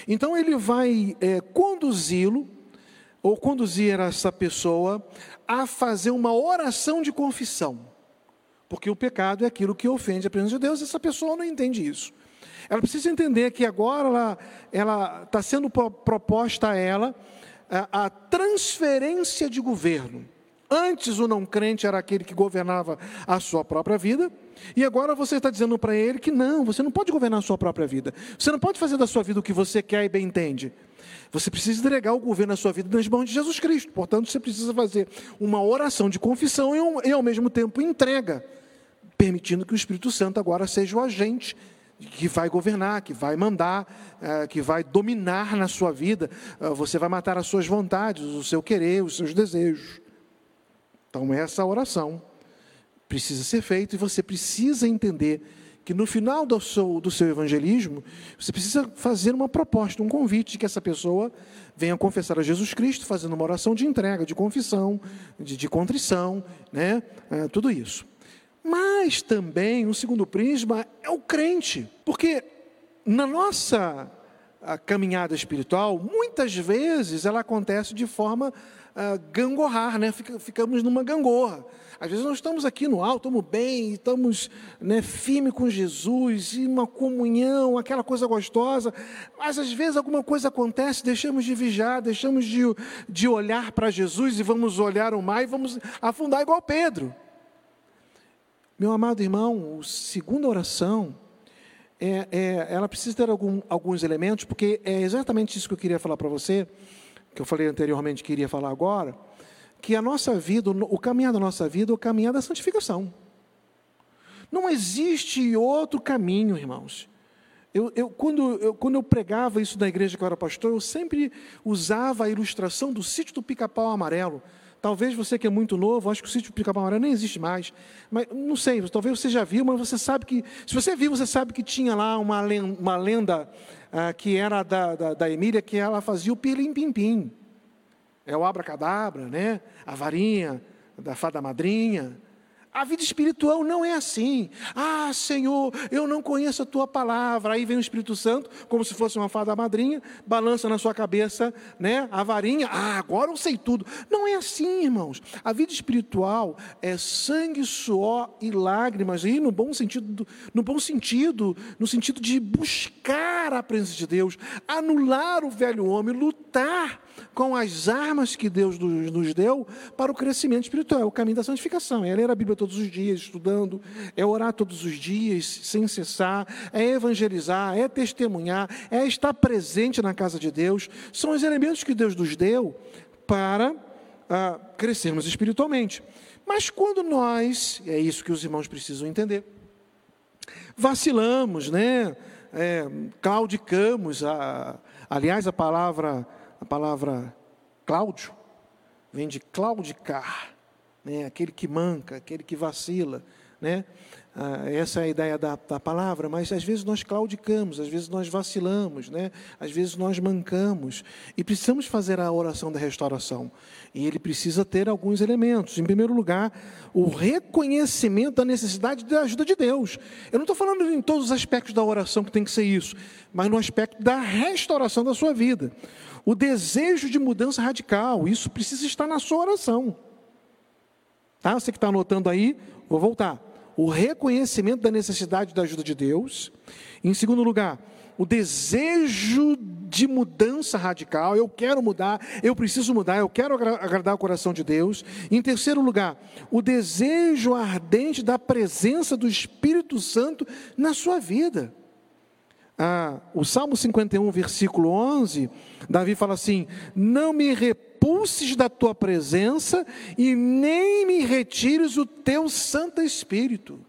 Então ele vai é, conduzi-lo, ou conduzir essa pessoa a fazer uma oração de confissão. Porque o pecado é aquilo que ofende a presença de Deus, essa pessoa não entende isso. Ela precisa entender que agora ela está sendo proposta a ela a, transferência de governo. Antes o não crente era aquele que governava a sua própria vida, e agora você está dizendo para ele que não, você não pode governar a sua própria vida. Você não pode fazer da sua vida o que você quer e bem entende. Você precisa entregar o governo da sua vida nas mãos de Jesus Cristo. Portanto, você precisa fazer uma oração de confissão e, e ao mesmo tempo entrega, permitindo que o Espírito Santo agora seja o agente que vai governar, que vai mandar, é, que vai dominar na sua vida. É, você vai matar as suas vontades, o seu querer, os seus desejos. Então, essa oração precisa ser feita e você precisa entender que no final do seu, do seu evangelismo, você precisa fazer uma proposta, um convite de que essa pessoa venha confessar a Jesus Cristo, fazendo uma oração de entrega, de confissão, de, de contrição, né? É, tudo isso. Mas também, um segundo prisma, é o crente. Porque na nossa caminhada espiritual, muitas vezes ela acontece de forma uh, gangorrar, né? Fica, ficamos numa gangorra. Às vezes nós estamos aqui no alto, estamos bem, estamos né, firme com Jesus, e uma comunhão, aquela coisa gostosa, mas às vezes alguma coisa acontece, deixamos de vigiar, deixamos de, de olhar para Jesus e vamos olhar o mar e vamos afundar igual Pedro. Meu amado irmão, a segunda oração, é, é, ela precisa ter algum, alguns elementos, porque é exatamente isso que eu queria falar para você, que eu falei anteriormente que queria falar agora, que a nossa vida, o caminhar da nossa vida é o caminhar da santificação. Não existe outro caminho, irmãos. Eu, eu, quando, eu, quando eu pregava isso na igreja que eu era pastor, eu sempre usava a ilustração do sítio do pica-pau amarelo. Talvez você que é muito novo, acho que o sítio Pica-Pau Amarelo nem existe mais. Mas não sei, talvez você já viu, mas você sabe que. Se você viu, você sabe que tinha lá uma lenda, uma lenda ah, que era da, da, da, Emília, que ela fazia o pirlim-pim-pim. É o abracadabra, né? A varinha da fada madrinha. A vida espiritual não é assim. Ah, Senhor, eu não conheço a tua palavra. Aí vem o Espírito Santo, como se fosse uma fada madrinha, balança na sua cabeça, né, a varinha. Ah, agora eu sei tudo. Não é assim, irmãos. A vida espiritual é sangue, suor e lágrimas, e no bom sentido, no bom sentido, no sentido de buscar a presença de Deus, anular o velho homem, lutar com as armas que Deus nos deu para o crescimento espiritual, é o caminho da santificação. É ler a Bíblia todos os dias, estudando, é orar todos os dias, sem cessar, é evangelizar, é testemunhar, é estar presente na casa de Deus. São os elementos que Deus nos deu para ah, crescermos espiritualmente. Mas quando nós, é isso que os irmãos precisam entender, vacilamos, né? É, claudicamos, a, aliás, a palavra a palavra Cláudio vem de claudicar, né? aquele que manca, aquele que vacila. Né? Ah, essa é a ideia da, da, palavra, mas às vezes nós claudicamos, às vezes nós vacilamos, né? às vezes nós mancamos. E precisamos fazer a oração da restauração. E ele precisa ter alguns elementos. Em primeiro lugar, o reconhecimento da necessidade da ajuda de Deus. Eu não estou falando em todos os aspectos da oração que tem que ser isso, mas no aspecto da restauração da sua vida. O desejo de mudança radical, isso precisa estar na sua oração. Tá? Você que está anotando aí, vou voltar. O reconhecimento da necessidade da ajuda de Deus. Em segundo lugar, o desejo de mudança radical, eu quero mudar, eu preciso mudar, eu quero agradar o coração de Deus. Em terceiro lugar, o desejo ardente da presença do Espírito Santo na sua vida. Ah, o Salmo 51, versículo 11, Davi fala assim: Não me repulses da tua presença e nem me retires o teu Santo Espírito.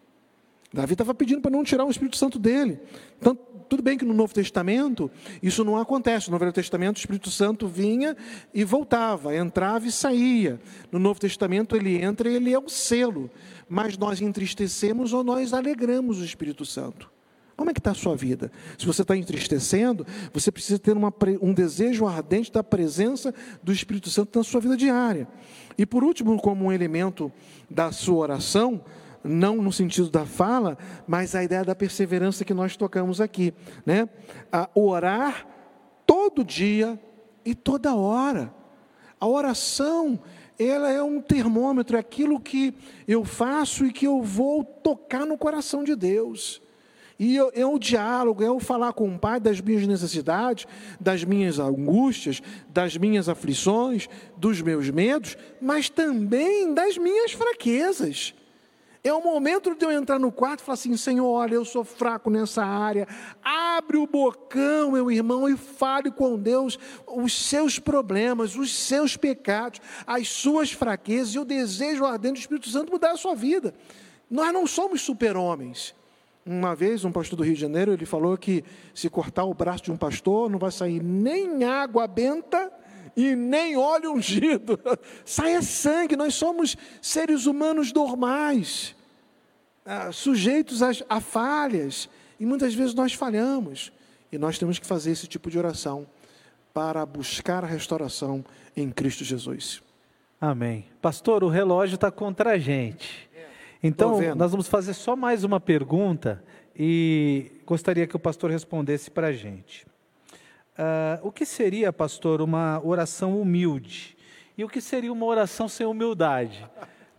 Davi estava pedindo para não tirar o Espírito Santo dele. Então, tudo bem que no Novo Testamento isso não acontece. No Velho Testamento o Espírito Santo vinha e voltava, entrava e saía. No Novo Testamento ele entra e ele é o selo. Mas nós entristecemos ou nós alegramos o Espírito Santo. Como é que está a sua vida? Se você está entristecendo, você precisa ter uma, um desejo ardente da presença do Espírito Santo na sua vida diária. E por último, como um elemento da sua oração, não no sentido da fala, mas a ideia da perseverança que nós tocamos aqui, né? A orar todo dia e toda hora. A oração, ela é um termômetro, é aquilo que eu faço e que eu vou tocar no coração de Deus. E é o diálogo, é o falar com o Pai das minhas necessidades, das minhas angústias, das minhas aflições, dos meus medos, mas também das minhas fraquezas. É o momento de eu entrar no quarto e falar assim: Senhor, olha, eu sou fraco nessa área. Abre o bocão, meu irmão, e fale com Deus os seus problemas, os seus pecados, as suas fraquezas e o desejo ardente do Espírito Santo mudar a sua vida. Nós não somos super-homens. Uma vez, um pastor do Rio de Janeiro, ele falou que se cortar o braço de um pastor, não vai sair nem água benta e nem óleo ungido. *laughs* Sai sangue, nós somos seres humanos normais, ah, sujeitos a falhas, e muitas vezes nós falhamos. E nós temos que fazer esse tipo de oração para buscar a restauração em Cristo Jesus. Amém. Pastor, o relógio está contra a gente. Então, nós vamos fazer só mais uma pergunta e gostaria que o pastor respondesse para a gente. Uh, o que seria, pastor, uma oração humilde? E o que seria uma oração sem humildade?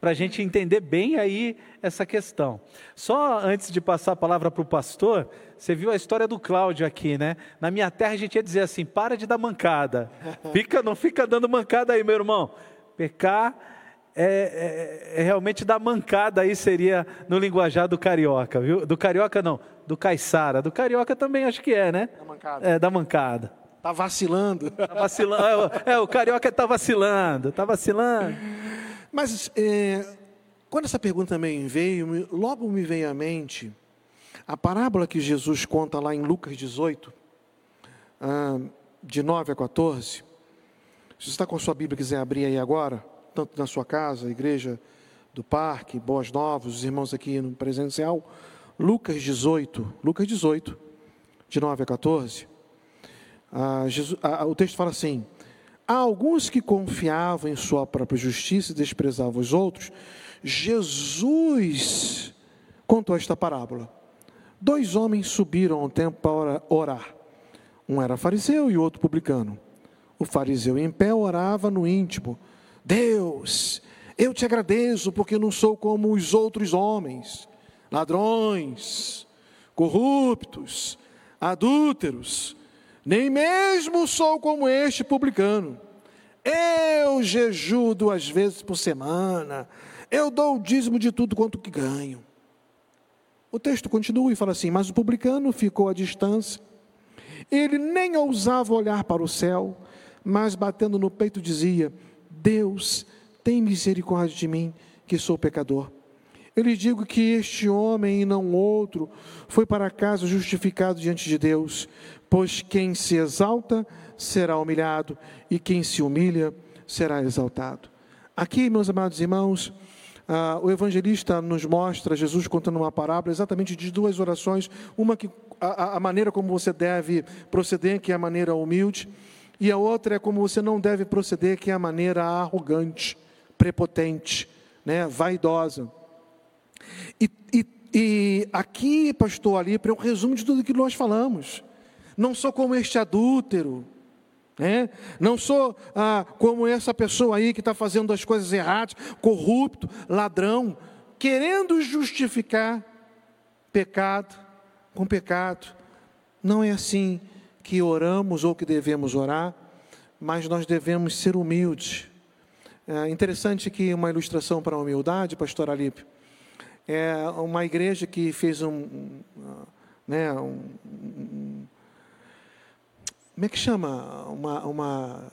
Para a gente entender bem aí essa questão. Só antes de passar a palavra para o pastor, você viu a história do Cláudio aqui, né? Na minha terra a gente ia dizer assim: para de dar mancada. Fica, não fica dando mancada aí, meu irmão. Pecar é, é, é, realmente da mancada aí seria no linguajar do carioca, viu? Do carioca não, do caiçara. Do carioca também acho que é, né? Da mancada. É, da mancada. Tá vacilando. Tá vacilando. É, é, o carioca tá vacilando, tá vacilando. Mas é, quando essa pergunta também veio, logo me veio à mente a parábola que Jesus conta lá em Lucas 18, ah, de 9 a 14. Se você está com a sua Bíblia quiser abrir aí agora tanto na sua casa, igreja do parque, Boas Novas, os irmãos aqui no presencial. Lucas 18, Lucas 18, de 9 a 14. Ah, Jesus, ah, o texto fala assim: Há alguns que confiavam em sua própria justiça e desprezavam os outros, Jesus contou esta parábola. Dois homens subiram ao templo para orar. Um era fariseu e o outro publicano. O fariseu em pé orava no íntimo: Deus, eu te agradeço porque não sou como os outros homens, ladrões, corruptos, adúlteros, nem mesmo sou como este publicano. Eu jejuo duas vezes por semana, eu dou o dízimo de tudo quanto que ganho. O texto continua e fala assim: Mas o publicano ficou à distância, ele nem ousava olhar para o céu, mas batendo no peito dizia: Deus, tem misericórdia de mim, que sou pecador. Eu lhe digo que este homem e não outro foi para casa justificado diante de Deus, pois quem se exalta será humilhado e quem se humilha será exaltado. Aqui, meus amados irmãos, ah, o evangelista nos mostra Jesus contando uma parábola exatamente de duas orações, uma que a, a maneira como você deve proceder, que é a maneira humilde, e a outra é como você não deve proceder, que é a maneira arrogante, prepotente, né, vaidosa. E, e, e aqui, pastor Alípio, é um resumo de tudo que nós falamos. Não sou como este adúltero, né? não sou ah, como essa pessoa aí que está fazendo as coisas erradas, corrupto, ladrão, querendo justificar pecado com pecado. Não é assim que oramos ou que devemos orar, mas nós devemos ser humildes. É interessante que uma ilustração para a humildade, pastor Alípio, é uma igreja que fez um, né, um, um como é que chama? Uma, uma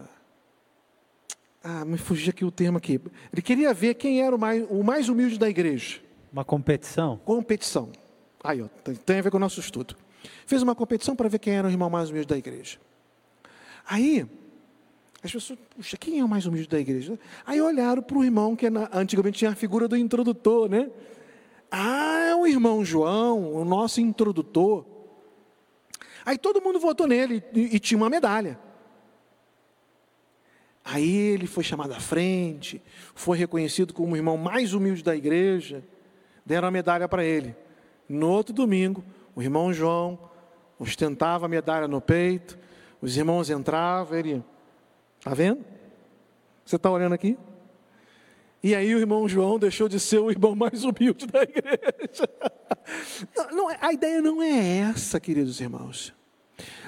ah, me fugiu aqui o termo aqui. Ele queria ver quem era o mais, o mais humilde da igreja. Uma competição? Competição. Aí, ó, tem a ver com o nosso estudo. Fez uma competição para ver quem era o irmão mais humilde da igreja. Aí, as pessoas, puxa, quem é o mais humilde da igreja? Aí olharam para o irmão que antigamente tinha a figura do introdutor, né? Ah, é o irmão João, o nosso introdutor. Aí todo mundo votou nele e, e tinha uma medalha. Aí ele foi chamado à frente, foi reconhecido como o irmão mais humilde da igreja, deram a medalha para ele. No outro domingo, o irmão João ostentava a medalha no peito, os irmãos entravam, ele, está vendo? Você está olhando aqui? E aí o irmão João deixou de ser o irmão mais humilde da *laughs* igreja. Não, não, a ideia não é essa, queridos irmãos.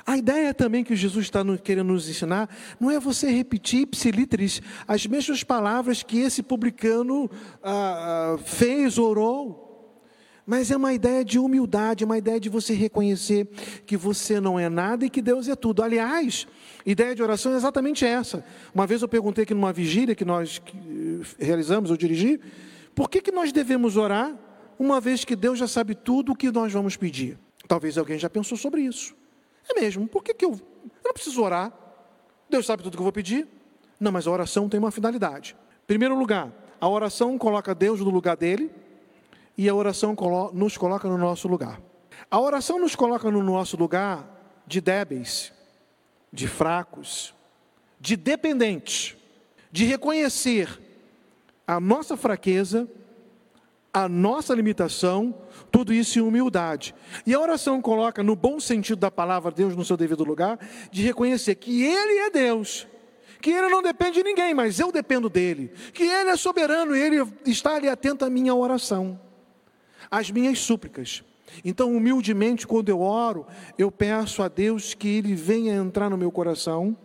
A ideia também que Jesus está querendo nos ensinar não é você repetir ipsilitris as mesmas palavras que esse publicano ah, ah, fez, orou. Mas é uma ideia de humildade, uma ideia de você reconhecer que você não é nada e que Deus é tudo. Aliás, ideia de oração é exatamente essa. Uma vez eu perguntei aqui numa vigília que nós realizamos, eu dirigi, por que, que nós devemos orar, uma vez que Deus já sabe tudo o que nós vamos pedir? Talvez alguém já pensou sobre isso. É mesmo, por que, que eu, eu não preciso orar? Deus sabe tudo que eu vou pedir? Não, mas a oração tem uma finalidade. Em primeiro lugar, a oração coloca Deus no lugar dele e a oração nos coloca no nosso lugar. A oração nos coloca no nosso lugar de débeis, de fracos, de dependentes, de reconhecer a nossa fraqueza, a nossa limitação, tudo isso em humildade. E a oração coloca, no bom sentido da palavra, Deus no seu devido lugar, de reconhecer que Ele é Deus, que Ele não depende de ninguém, mas eu dependo dEle, que Ele é soberano e Ele está ali atento à minha oração as minhas súplicas. Então, humildemente, quando eu oro, eu peço a Deus que Ele venha entrar no meu coração,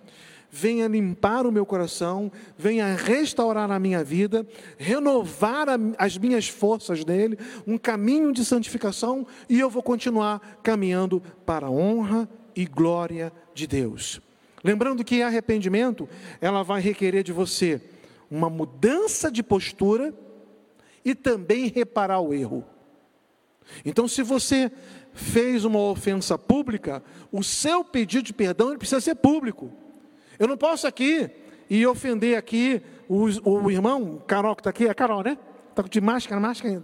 venha limpar o meu coração, venha restaurar a minha vida, renovar as minhas forças nele, um caminho de santificação, e eu vou continuar caminhando para a honra e glória de Deus. Lembrando que arrependimento, ela vai requerer de você uma mudança de postura e também reparar o erro. Então, se você fez uma ofensa pública, o seu pedido de perdão precisa ser público. Eu não posso aqui e ofender aqui o, o irmão, Carol que está aqui, é Carol, né? Está de máscara, máscara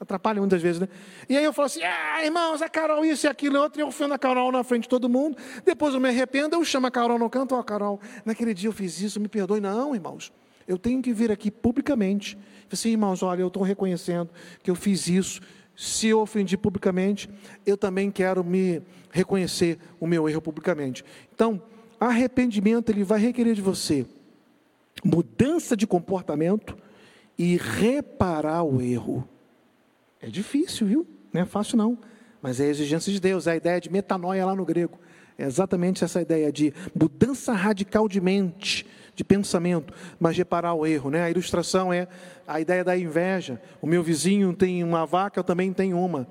atrapalha muitas vezes, né? E aí eu falo assim, ah, irmãos, a Carol isso e aquilo e outro, e eu ofendo a Carol na frente de todo mundo, depois eu me arrependo, eu chamo a Carol no canto, ó, oh, Carol, naquele dia eu fiz isso, me perdoe. Não, irmãos, Eu tenho que vir aqui publicamente. Assim, irmãos, olha, eu estou reconhecendo que eu fiz isso. Se eu ofendi publicamente, eu também quero me reconhecer o meu erro publicamente. Então, arrependimento ele vai requerer de você mudança de comportamento e reparar o erro. É difícil, viu? Não é fácil não, mas é a exigência de Deus, é a ideia de metanoia lá no grego. É exatamente essa ideia de mudança radical de mente, de pensamento, mas reparar o erro. Né? A ilustração é a ideia da inveja. O meu vizinho tem uma vaca, eu também tenho uma.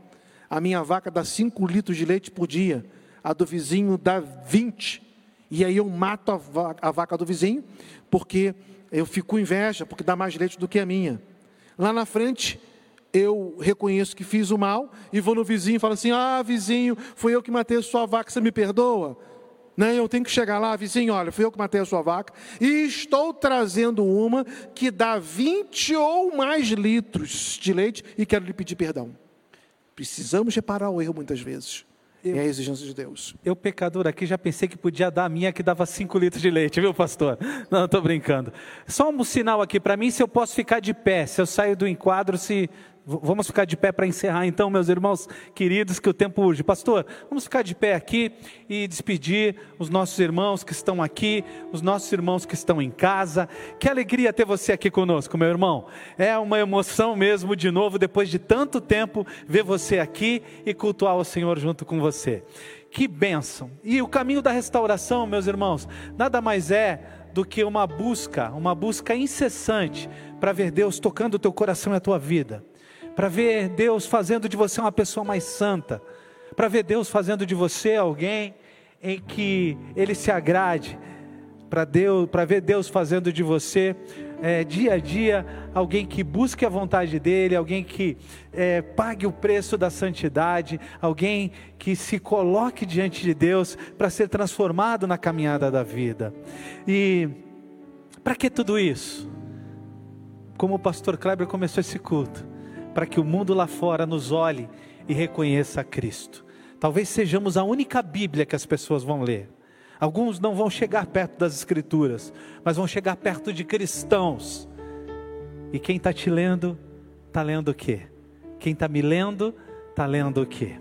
A minha vaca dá 5 litros de leite por dia, a do vizinho dá 20. E aí eu mato a vaca, a vaca do vizinho, porque eu fico com inveja, porque dá mais leite do que a minha. Lá na frente, eu reconheço que fiz o mal e vou no vizinho e falo assim: Ah, vizinho, foi eu que matei a sua vaca, você me perdoa? Não, né, eu tenho que chegar lá, vizinho, olha, fui eu que matei a sua vaca e estou trazendo uma que dá 20 ou mais litros de leite e quero lhe pedir perdão. Precisamos reparar o erro muitas vezes. Eu, é a exigência de Deus. Eu, pecador aqui, já pensei que podia dar a minha que dava 5 litros de leite, viu, pastor? Não, estou brincando. Só um sinal aqui para mim se eu posso ficar de pé, se eu saio do enquadro, se Vamos ficar de pé para encerrar então, meus irmãos queridos, que o tempo urge. Pastor, vamos ficar de pé aqui e despedir os nossos irmãos que estão aqui, os nossos irmãos que estão em casa. Que alegria ter você aqui conosco, meu irmão. É uma emoção mesmo, de novo, depois de tanto tempo, ver você aqui e cultuar o Senhor junto com você. Que bênção! E o caminho da restauração, meus irmãos, nada mais é do que uma busca, uma busca incessante para ver Deus tocando o teu coração e a tua vida para ver Deus fazendo de você uma pessoa mais santa, para ver Deus fazendo de você alguém em que Ele se agrade, para Deus, para ver Deus fazendo de você é, dia a dia alguém que busque a vontade dele, alguém que é, pague o preço da santidade, alguém que se coloque diante de Deus para ser transformado na caminhada da vida. E para que tudo isso? Como o pastor Kleber começou esse culto, para que o mundo lá fora nos olhe e reconheça Cristo. Talvez sejamos a única Bíblia que as pessoas vão ler. Alguns não vão chegar perto das Escrituras, mas vão chegar perto de cristãos. E quem está te lendo, está lendo o quê? Quem está me lendo, está lendo o quê?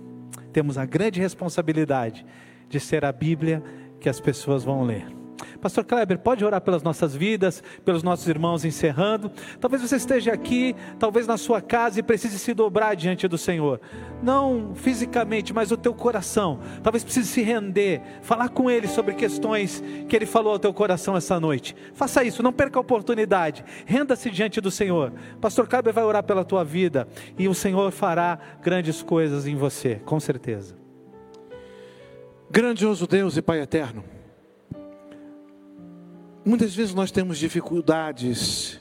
Temos a grande responsabilidade de ser a Bíblia que as pessoas vão ler. Pastor Kleber, pode orar pelas nossas vidas, pelos nossos irmãos encerrando. Talvez você esteja aqui, talvez na sua casa e precise se dobrar diante do Senhor. Não fisicamente, mas o teu coração. Talvez precise se render, falar com Ele sobre questões que Ele falou ao teu coração essa noite. Faça isso, não perca a oportunidade. Renda-se diante do Senhor. Pastor Kleber vai orar pela tua vida e o Senhor fará grandes coisas em você, com certeza. Grandioso Deus e Pai eterno. Muitas vezes nós temos dificuldades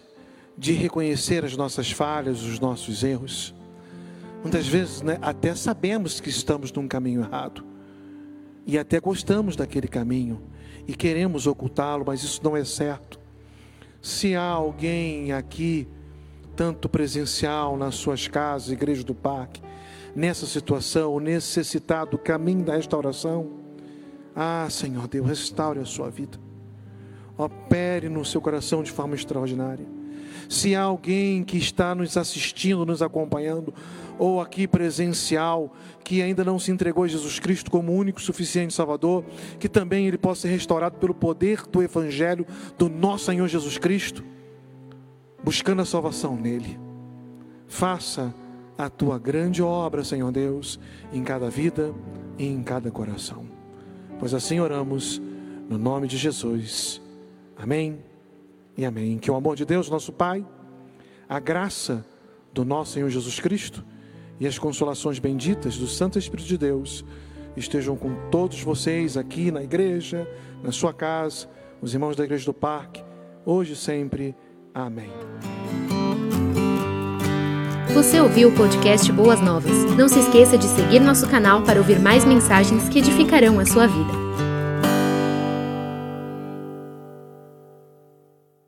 de reconhecer as nossas falhas, os nossos erros. Muitas vezes né, até sabemos que estamos num caminho errado. E até gostamos daquele caminho. E queremos ocultá-lo, mas isso não é certo. Se há alguém aqui, tanto presencial nas suas casas, igreja do parque, nessa situação, necessitado do caminho da restauração, ah, Senhor Deus, restaure a sua vida opere no seu coração de forma extraordinária. Se há alguém que está nos assistindo, nos acompanhando, ou aqui presencial, que ainda não se entregou a Jesus Cristo como único suficiente Salvador, que também ele possa ser restaurado pelo poder do Evangelho do nosso Senhor Jesus Cristo, buscando a salvação nele. Faça a tua grande obra, Senhor Deus, em cada vida e em cada coração. Pois assim oramos, no nome de Jesus. Amém e amém. Que o amor de Deus, nosso Pai, a graça do nosso Senhor Jesus Cristo e as consolações benditas do Santo Espírito de Deus estejam com todos vocês aqui na igreja, na sua casa, os irmãos da igreja do parque, hoje e sempre. Amém. Você ouviu o podcast Boas Novas? Não se esqueça de seguir nosso canal para ouvir mais mensagens que edificarão a sua vida.